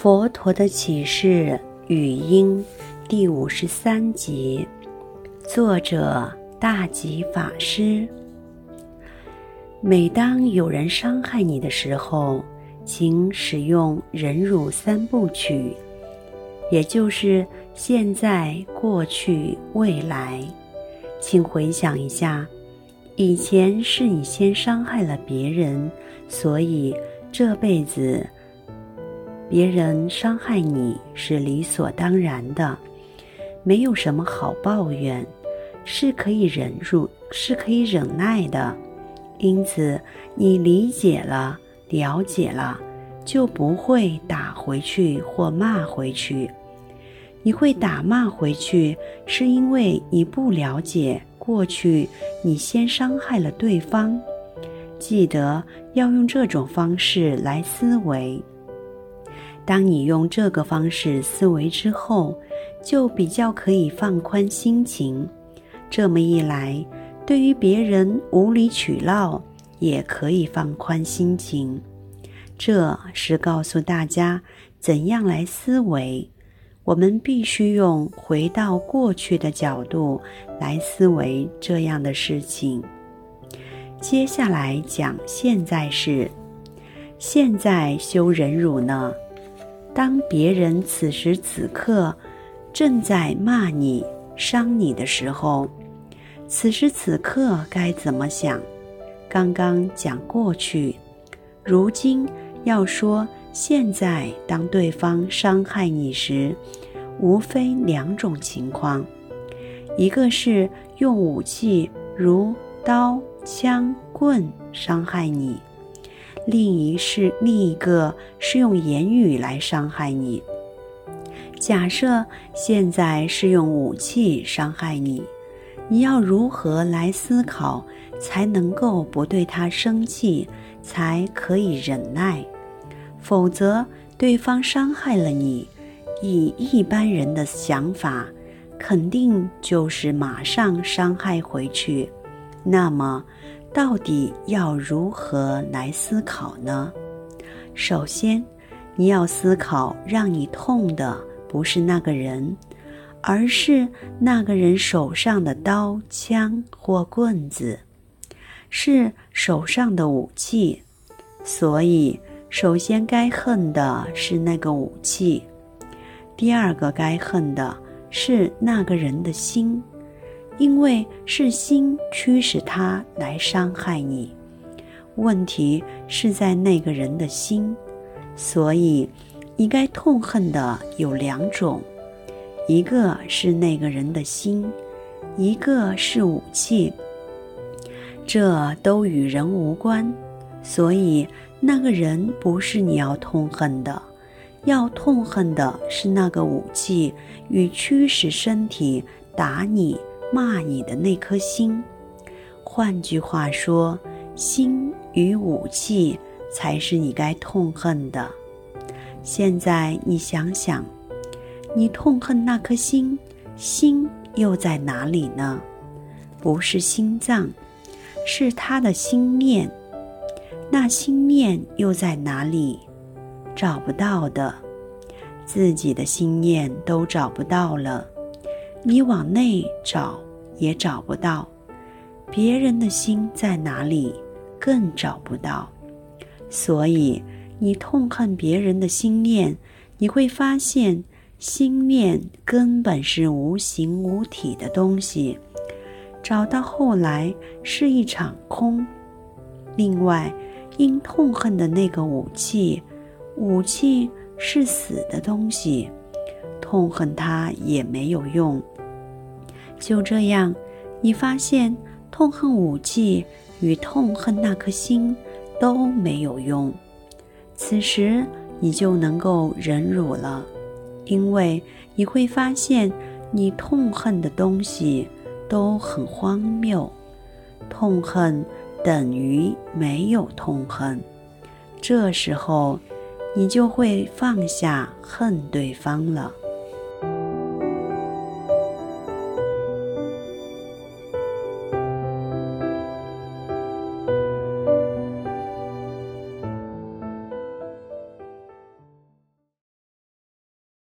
佛陀的启示语音第五十三集，作者大吉法师。每当有人伤害你的时候，请使用忍辱三部曲，也就是现在、过去、未来。请回想一下，以前是你先伤害了别人，所以这辈子。别人伤害你是理所当然的，没有什么好抱怨，是可以忍辱，是可以忍耐的。因此，你理解了、了解了，就不会打回去或骂回去。你会打骂回去，是因为你不了解过去，你先伤害了对方。记得要用这种方式来思维。当你用这个方式思维之后，就比较可以放宽心情。这么一来，对于别人无理取闹，也可以放宽心情。这是告诉大家怎样来思维。我们必须用回到过去的角度来思维这样的事情。接下来讲现在式，现在修忍辱呢？当别人此时此刻正在骂你、伤你的时候，此时此刻该怎么想？刚刚讲过去，如今要说现在。当对方伤害你时，无非两种情况：一个是用武器如刀、枪、棍伤害你。另一是另一个是用言语来伤害你。假设现在是用武器伤害你，你要如何来思考才能够不对他生气，才可以忍耐？否则，对方伤害了你，以一般人的想法，肯定就是马上伤害回去。那么，到底要如何来思考呢？首先，你要思考，让你痛的不是那个人，而是那个人手上的刀、枪或棍子，是手上的武器。所以，首先该恨的是那个武器，第二个该恨的是那个人的心。因为是心驱使他来伤害你，问题是在那个人的心，所以你该痛恨的有两种，一个是那个人的心，一个是武器，这都与人无关，所以那个人不是你要痛恨的，要痛恨的是那个武器与驱使身体打你。骂你的那颗心，换句话说，心与武器才是你该痛恨的。现在你想想，你痛恨那颗心，心又在哪里呢？不是心脏，是他的心念。那心念又在哪里？找不到的，自己的心念都找不到了。你往内找也找不到，别人的心在哪里更找不到。所以你痛恨别人的心念，你会发现心念根本是无形无体的东西，找到后来是一场空。另外，因痛恨的那个武器，武器是死的东西。痛恨他也没有用。就这样，你发现痛恨武器与痛恨那颗心都没有用。此时你就能够忍辱了，因为你会发现你痛恨的东西都很荒谬。痛恨等于没有痛恨，这时候你就会放下恨对方了。